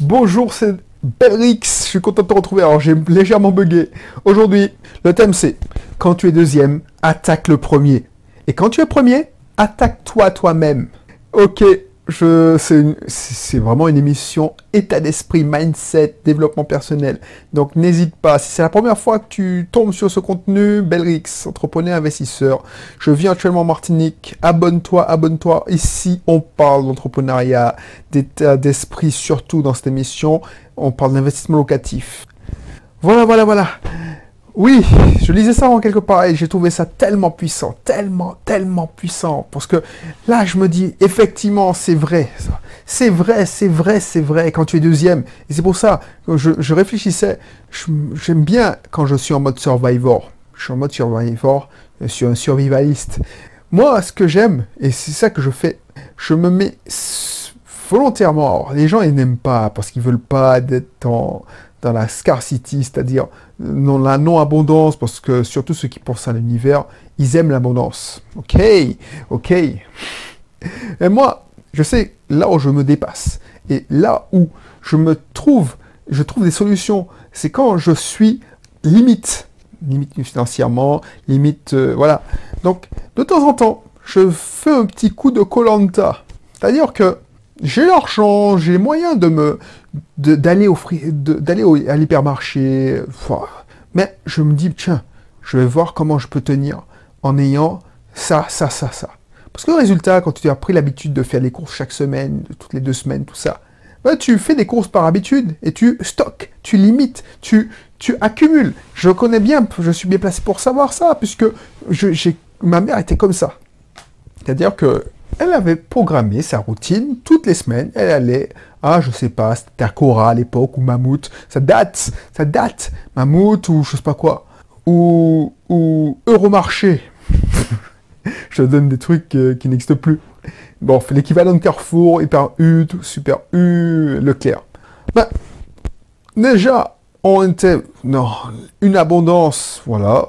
Bonjour, c'est Belrix, je suis content de te retrouver. Alors j'ai légèrement bugué. Aujourd'hui, le thème c'est quand tu es deuxième, attaque le premier. Et quand tu es premier, attaque-toi toi-même. Ok, c'est vraiment une émission état d'esprit, mindset, développement personnel. Donc n'hésite pas, si c'est la première fois que tu tombes sur ce contenu, Belrix, entrepreneur investisseur, je vis actuellement en Martinique, abonne-toi, abonne-toi. Ici, on parle d'entrepreneuriat, d'état d'esprit surtout dans cette émission, on parle d'investissement locatif. Voilà, voilà, voilà. Oui, je lisais ça en quelque part et j'ai trouvé ça tellement puissant, tellement, tellement puissant. Parce que là, je me dis, effectivement, c'est vrai. C'est vrai, c'est vrai, c'est vrai quand tu es deuxième. Et c'est pour ça que je, réfléchissais. J'aime bien quand je suis en mode survivor. Je suis en mode survivor, je suis un survivaliste. Moi, ce que j'aime, et c'est ça que je fais, je me mets volontairement. les gens, ils n'aiment pas parce qu'ils veulent pas d'être en dans la scarcity, c'est-à-dire dans la non-abondance, parce que surtout ceux qui pensent à l'univers, ils aiment l'abondance. Ok, ok. Et moi, je sais là où je me dépasse et là où je me trouve, je trouve des solutions, c'est quand je suis limite, limite financièrement, limite, euh, voilà. Donc, de temps en temps, je fais un petit coup de colanta, c'est-à-dire que j'ai l'argent, j'ai les moyens de me d'aller au d'aller à l'hypermarché. Mais je me dis tiens, je vais voir comment je peux tenir en ayant ça, ça, ça, ça. Parce que le résultat, quand tu as pris l'habitude de faire des courses chaque semaine, toutes les deux semaines, tout ça, bah, tu fais des courses par habitude et tu stockes, tu limites, tu, tu accumules. Je connais bien, je suis bien placé pour savoir ça, puisque je, ma mère était comme ça. C'est-à-dire que elle avait programmé sa routine toutes les semaines. Elle allait, ah, je sais pas, c'était à Cora à l'époque, ou Mammouth. Ça date, ça date. Mammouth, ou je sais pas quoi. Ou, Euromarché. je donne des trucs euh, qui n'existent plus. Bon, l'équivalent de Carrefour, Hyper U, Super U, Leclerc. Ben, déjà, on était, non, une abondance, voilà.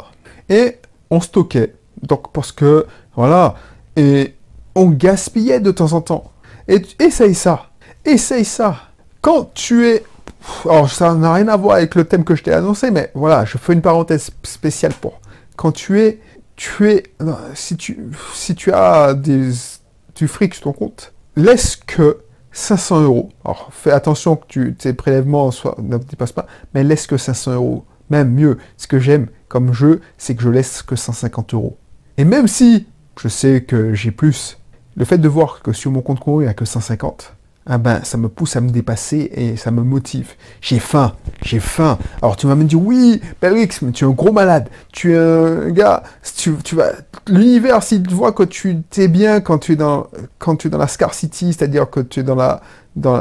Et on stockait. Donc, parce que, voilà. Et on gaspillait de temps en temps. Et essaye ça. Essaye ça. Quand tu es... Alors, ça n'a rien à voir avec le thème que je t'ai annoncé, mais voilà, je fais une parenthèse spéciale pour. Quand tu es... Tu es... Si tu, si tu as des, du fric sur ton compte, laisse que 500 euros. Alors, fais attention que tu, tes prélèvements soient, ne dépassent pas, mais laisse que 500 euros. Même mieux, ce que j'aime comme jeu, c'est que je laisse que 150 euros. Et même si je sais que j'ai plus, le fait de voir que sur mon compte courant, il n'y a que 150, ah ben, ça me pousse à me dépasser et ça me motive. J'ai faim, j'ai faim. Alors tu vas me dire, oui, Belrix, mais tu es un gros malade. Tu es un gars, tu, vas, l'univers, s'il voit que tu t'es bien quand tu es dans, la scarcity, c'est-à-dire que tu es dans la, dans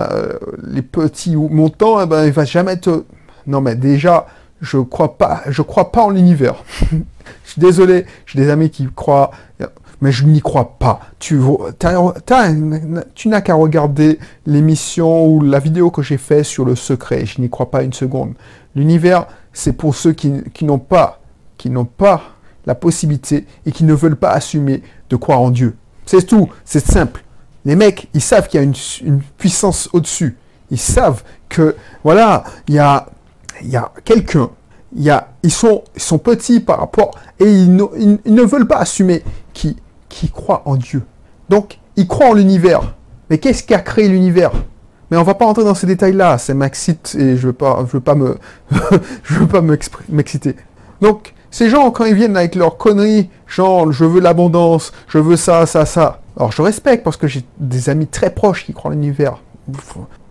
les petits montants, eh ben, va jamais te, non mais déjà, je crois pas, je crois pas en l'univers. je suis désolé, j'ai des amis qui croient, mais je n'y crois pas. Tu, tu n'as qu'à regarder l'émission ou la vidéo que j'ai faite sur le secret. Je n'y crois pas une seconde. L'univers, c'est pour ceux qui, n'ont pas, qui n'ont pas la possibilité et qui ne veulent pas assumer de croire en Dieu. C'est tout. C'est simple. Les mecs, ils savent qu'il y a une, puissance au-dessus. Ils savent que, voilà, il y a, y a quelqu'un il y a, ils, sont, ils sont petits par rapport et ils ils ne veulent pas assumer qui, qui croit en Dieu. Donc, il croit en l'univers. Mais qu'est-ce qui a créé l'univers? Mais on va pas entrer dans ces détails-là. Ça m'excite et je veux pas, je veux pas je veux pas m'exciter. Donc, ces gens, quand ils viennent avec leurs conneries, genre, je veux l'abondance, je veux ça, ça, ça. Alors, je respecte parce que j'ai des amis très proches qui croient en l'univers.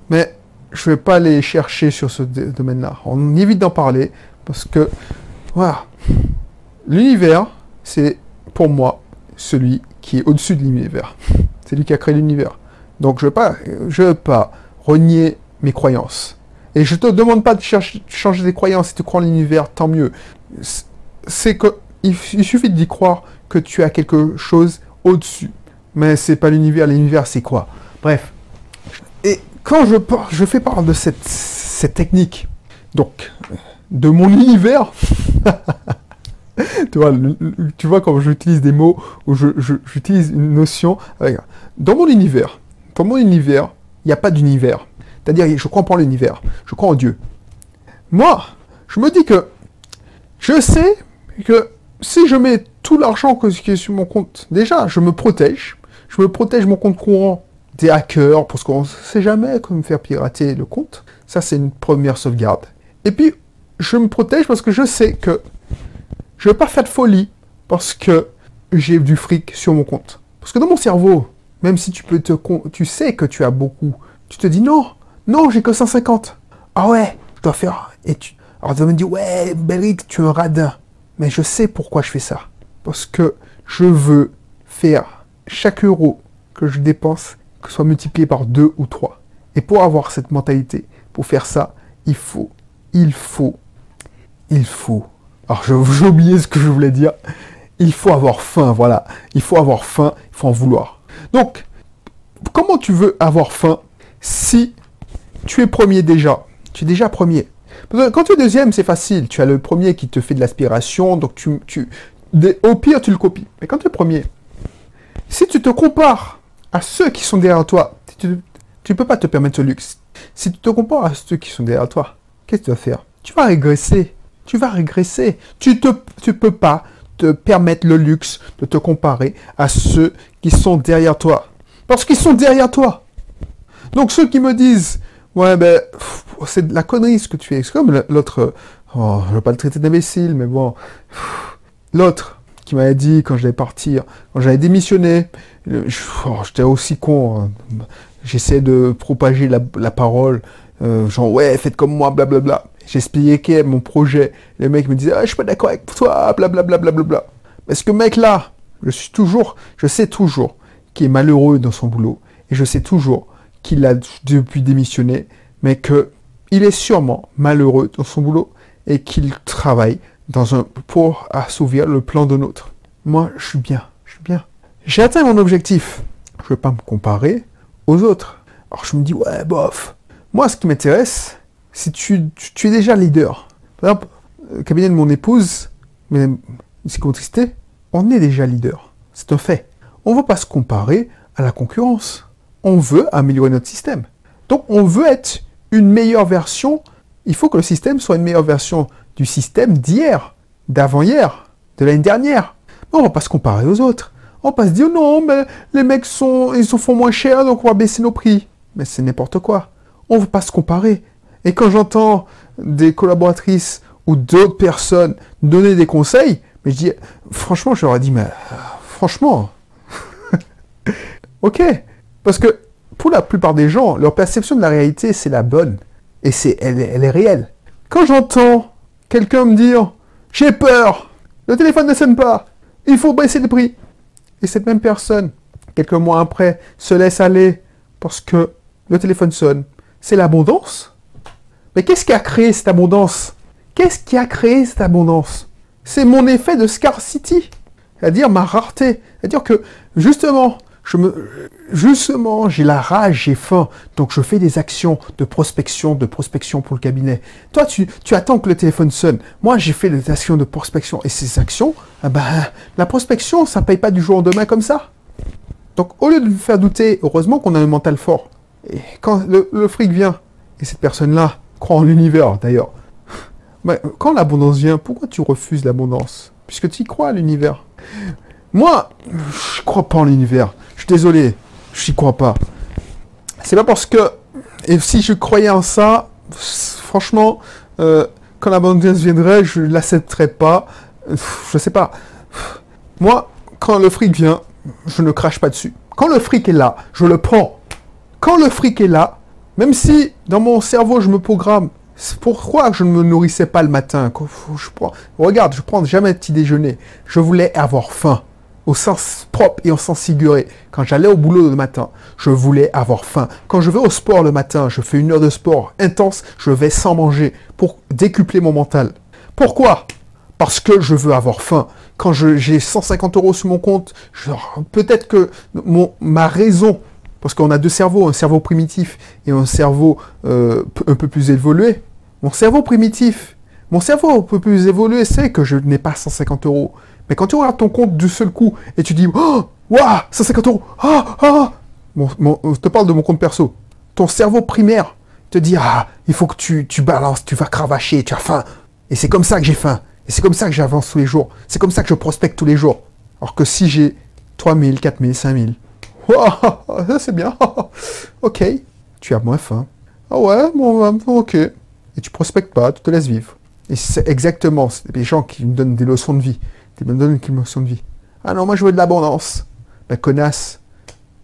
Mais je vais pas les chercher sur ce domaine-là. On évite d'en parler parce que, voilà. L'univers, c'est, pour moi, celui qui est au-dessus de l'univers. C'est lui qui a créé l'univers. Donc je ne veux pas, je veux pas renier mes croyances. Et je te demande pas de changer tes croyances. Si tu crois en l'univers, tant mieux. C'est que il, suffit d'y croire que tu as quelque chose au-dessus. Mais c'est pas l'univers. L'univers, c'est quoi? Bref. Et quand je, je fais part de cette, cette technique, donc de mon univers. Tu vois, tu vois quand j'utilise des mots ou j'utilise une notion. Dans mon univers, dans mon univers, il n'y a pas d'univers. C'est-à-dire, je en l'univers, je crois en Dieu. Moi, je me dis que je sais que si je mets tout l'argent qui est sur mon compte, déjà, je me protège. Je me protège mon compte courant des hackers, parce qu'on ne sait jamais comment me faire pirater le compte. Ça, c'est une première sauvegarde. Et puis, je me protège parce que je sais que je ne vais pas faire de folie parce que j'ai du fric sur mon compte. Parce que dans mon cerveau, même si tu peux te tu sais que tu as beaucoup, tu te dis non, non, j'ai que 150. Ah ouais, je dois faire. Et tu... Alors me dire ouais, Belric, tu es un radin. Mais je sais pourquoi je fais ça. Parce que je veux faire chaque euro que je dépense que soit multiplié par deux ou trois. Et pour avoir cette mentalité, pour faire ça, il faut, il faut, il faut. Alors j'ai oublié ce que je voulais dire. Il faut avoir faim, voilà. Il faut avoir faim, il faut en vouloir. Donc, comment tu veux avoir faim si tu es premier déjà? Tu es déjà premier. quand tu es deuxième, c'est facile. Tu as le premier qui te fait de l'aspiration, donc tu, au pire, tu le copies. Mais quand tu es premier, si tu te compares à ceux qui sont derrière toi, tu ne peux pas te permettre ce luxe. Si tu te compares à ceux qui sont derrière toi, qu'est-ce que tu vas faire? Tu vas régresser. Tu vas régresser. Tu ne tu peux pas te permettre le luxe de te comparer à ceux qui sont derrière toi. Parce qu'ils sont derrière toi. Donc ceux qui me disent, ouais, ben, c'est de la connerie ce que tu fais. C'est comme l'autre, oh, je ne vais pas le traiter d'imbécile, mais bon, l'autre qui m'avait dit quand j'allais partir, quand j'allais démissionner, oh, j'étais aussi con. Hein. J'essaie de propager la, parole, euh, genre ouais, faites comme moi, blablabla. J'expliquais mon projet. Les mecs me disaient, ah, je suis pas d'accord avec toi, blablabla. Bla, bla, bla, Mais ce mec-là, je suis toujours, je sais toujours qu'il est malheureux dans son boulot. Et je sais toujours qu'il a depuis démissionné, mais que il est sûrement malheureux dans son boulot et qu'il travaille dans un, pour assouvir le plan de l'autre. Moi, je suis bien, je suis bien. J'ai atteint mon objectif. Je ne veux pas me comparer aux autres. Alors je me dis, ouais, bof. Moi, ce qui m'intéresse, si tu, es déjà leader, par exemple, le cabinet de mon épouse, mais c'est contristé, on est déjà leader. C'est un fait. On ne veut pas se comparer à la concurrence. On veut améliorer notre système. Donc on veut être une meilleure version. Il faut que le système soit une meilleure version du système d'hier, d'avant-hier, de l'année dernière. on ne va pas se comparer aux autres. On va pas se dire non, mais les mecs sont, ils font moins cher, donc on va baisser nos prix. Mais c'est n'importe quoi. On ne veut pas se comparer. Et quand j'entends des collaboratrices ou d'autres personnes donner des conseils, mais je dis, franchement, je leur ai dit, mais franchement, ok. Parce que pour la plupart des gens, leur perception de la réalité, c'est la bonne. Et c'est, elle, elle est réelle. Quand j'entends quelqu'un me dire, j'ai peur, le téléphone ne sonne pas, il faut baisser le prix. Et cette même personne, quelques mois après, se laisse aller parce que le téléphone sonne. C'est l'abondance mais qu'est-ce qui a créé cette abondance? Qu'est-ce qui a créé cette abondance? C'est mon effet de scarcity, c'est-à-dire ma rareté. C'est-à-dire que, justement, je me, justement, j'ai la rage, j'ai faim, donc je fais des actions de prospection, de prospection pour le cabinet. Toi, tu, attends que le téléphone sonne. Moi, j'ai fait des actions de prospection. Et ces actions, ah ben, la prospection, ça paye pas du jour au lendemain comme ça. Donc, au lieu de me faire douter, heureusement qu'on a un mental fort. Et quand le fric vient, et cette personne-là, crois en l'univers, d'ailleurs. Quand l'abondance vient, pourquoi tu refuses l'abondance? Puisque tu y crois à l'univers. Moi, je crois pas en l'univers. Je suis désolé, je n'y crois pas. C'est pas parce que... Et si je croyais en ça, franchement, euh, quand l'abondance viendrait, je l'accepterais pas. Je sais pas. Moi, quand le fric vient, je ne crache pas dessus. Quand le fric est là, je le prends. Quand le fric est là, même si dans mon cerveau je me programme, pourquoi je ne me nourrissais pas le matin Regarde, je prends jamais de petit déjeuner. Je voulais avoir faim, au sens propre et au sens figuré. Quand j'allais au boulot le matin, je voulais avoir faim. Quand je vais au sport le matin, je fais une heure de sport intense, je vais sans manger pour décupler mon mental. Pourquoi? Parce que je veux avoir faim. Quand j'ai 150 euros sur mon compte, peut-être que ma raison parce qu'on a deux cerveaux, un cerveau primitif et un cerveau euh, un peu plus évolué. Mon cerveau primitif, mon cerveau un peu plus évolué sait que je n'ai pas 150 euros. Mais quand tu regardes ton compte du seul coup et tu dis Oh, waouh, 150 euros, ah, ah, je te parle de mon compte perso. Ton cerveau primaire te dit, ah, il faut que tu, tu balances, tu vas cravacher, tu as faim. Et c'est comme ça que j'ai faim. Et c'est comme ça que j'avance tous les jours. C'est comme ça que je prospecte tous les jours. Alors que si j'ai 3000, 4000, 5000, ça c'est bien. ok, tu as moins faim. Ah ouais, bon, ok. Et tu prospectes pas, tu te laisses vivre. Et c'est exactement les gens qui me donnent des leçons de vie. Qui me donnent des leçons de vie. Ah non, moi je veux de l'abondance. Ben connasse,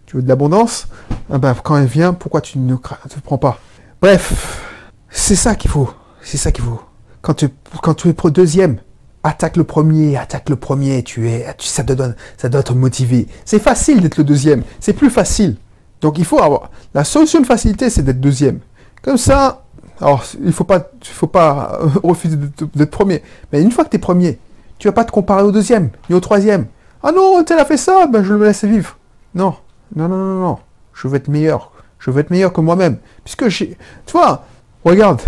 tu veux de l'abondance? Ah ben, Quand elle vient, pourquoi tu ne te prends pas? Bref, c'est ça qu'il faut. C'est ça qu'il faut. Quand tu, quand tu es pro deuxième, attaque le premier, attaque le premier, tu es, ça te donne, ça doit te motiver. C'est facile d'être le deuxième, c'est plus facile. Donc il faut avoir, la solution de facilité, c'est d'être deuxième. Comme ça, alors il faut pas, faut pas euh, refuser d'être premier. Mais une fois que tu es premier, tu vas pas te comparer au deuxième, ni au troisième. Ah non, tel a fait ça, ben je le laisse vivre. Non, non, non, non, non. Je veux être meilleur. Je veux être meilleur que moi-même. Puisque j'ai, tu vois, regarde,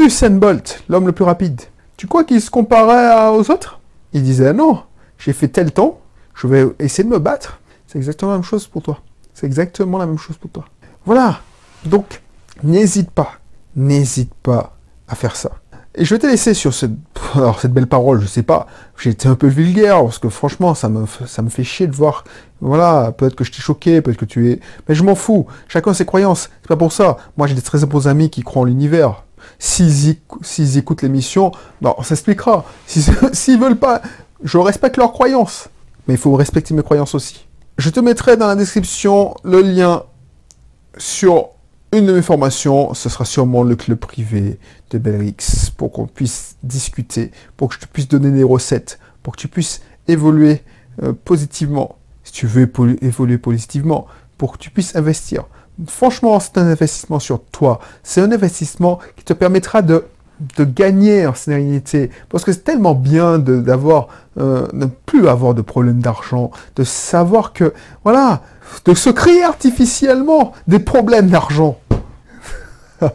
Usain Bolt, l'homme le plus rapide. Tu crois qu'il se comparait aux autres? Il disait non, j'ai fait tel temps, je vais essayer de me battre. C'est exactement la même chose pour toi. C'est exactement la même chose pour toi. Voilà. Donc, n'hésite pas, n'hésite pas à faire ça. Et je vais te laisser sur cette, alors cette belle parole, je sais pas, j'ai été un peu vulgaire, parce que franchement, ça me, ça me fait chier de voir, voilà, peut-être que je t'ai choqué, peut-être que tu es, mais je m'en fous, chacun ses croyances, c'est pas pour ça. Moi, j'ai des très bons amis qui croient en l'univers, S'ils écoutent l'émission, on s'expliquera. S'ils veulent pas, je respecte leurs croyances. Mais il faut respecter mes croyances aussi. Je te mettrai dans la description le lien sur une de mes formations. Ce sera sûrement le club privé de Belrix pour qu'on puisse discuter, pour que je te puisse donner des recettes, pour que tu puisses évoluer euh, positivement. Si tu veux évoluer positivement, pour que tu puisses investir. Franchement, c'est un investissement sur toi. C'est un investissement qui te permettra de, gagner en sérénité. Parce que c'est tellement bien de, d'avoir, euh, ne plus avoir de problème d'argent, de savoir que, voilà, de se créer artificiellement des problèmes d'argent.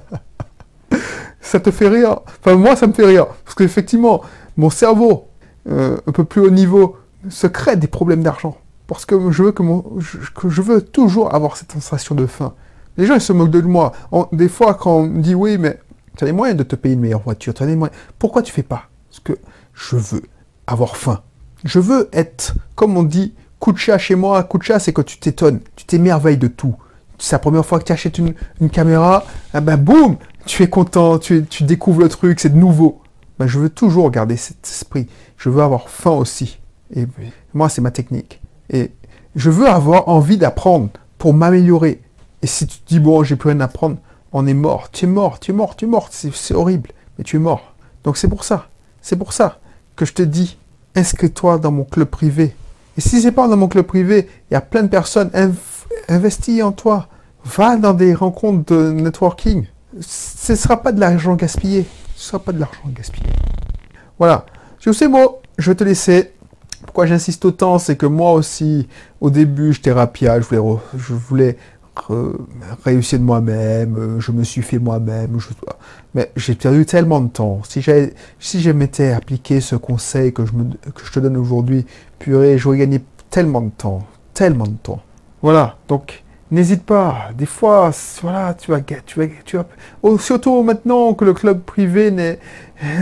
ça te fait rire? Enfin, moi, ça me fait rire. Parce qu'effectivement, mon cerveau, euh, un peu plus haut niveau, se crée des problèmes d'argent. Parce que je veux, que, mon, je, veux toujours avoir cette sensation de faim. Les gens, ils se moquent de moi. des fois, quand on me dit, oui, mais tu as les moyens de te payer une meilleure voiture, tu as les moyens. Pourquoi tu fais pas? Parce que je veux avoir faim. Je veux être, comme on dit, de chat chez moi. De chat, c'est que tu t'étonnes, tu t'émerveilles de tout. C'est la première fois que tu achètes une, caméra, ah ben boum, tu es content, tu, tu découvres le truc, c'est nouveau. Ben, je veux toujours garder cet esprit. Je veux avoir faim aussi. Et moi, c'est ma technique. Et je veux avoir envie d'apprendre pour m'améliorer. Et si tu te dis, bon, j'ai plus rien à apprendre, on est mort. Tu es mort, tu es mort, tu es mort. C'est horrible, mais tu es mort. Donc c'est pour ça, c'est pour ça que je te dis, inscris-toi dans mon club privé. Et si c'est pas dans mon club privé, il y a plein de personnes, investis en toi. Va dans des rencontres de networking. Ce ne sera pas de l'argent gaspillé. Ce ne sera pas de l'argent gaspillé. Voilà. Sur ces mots, je vais te laisser. Pourquoi j'insiste autant, c'est que moi aussi, au début, j'étais rapia, je voulais, je voulais réussir de moi-même, euh, je me suis fait moi-même, mais j'ai perdu tellement de temps. Si j'ai si je m'étais appliqué ce conseil que je, que je te donne aujourd'hui, purée, j'aurais gagné tellement de temps, tellement de temps. Voilà, donc n'hésite pas. Des fois, voilà, tu vas, tu vas, tu vas, surtout maintenant que le club privé n'est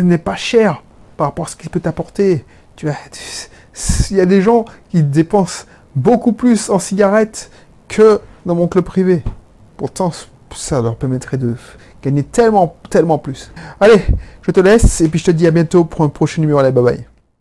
n'est pas cher par rapport à ce qu'il peut t'apporter. Tu vois, il y a des gens qui dépensent beaucoup plus en cigarettes que dans mon club privé. Pourtant, ça leur permettrait de gagner tellement, tellement plus. Allez, je te laisse et puis je te dis à bientôt pour un prochain numéro. Allez, bye bye.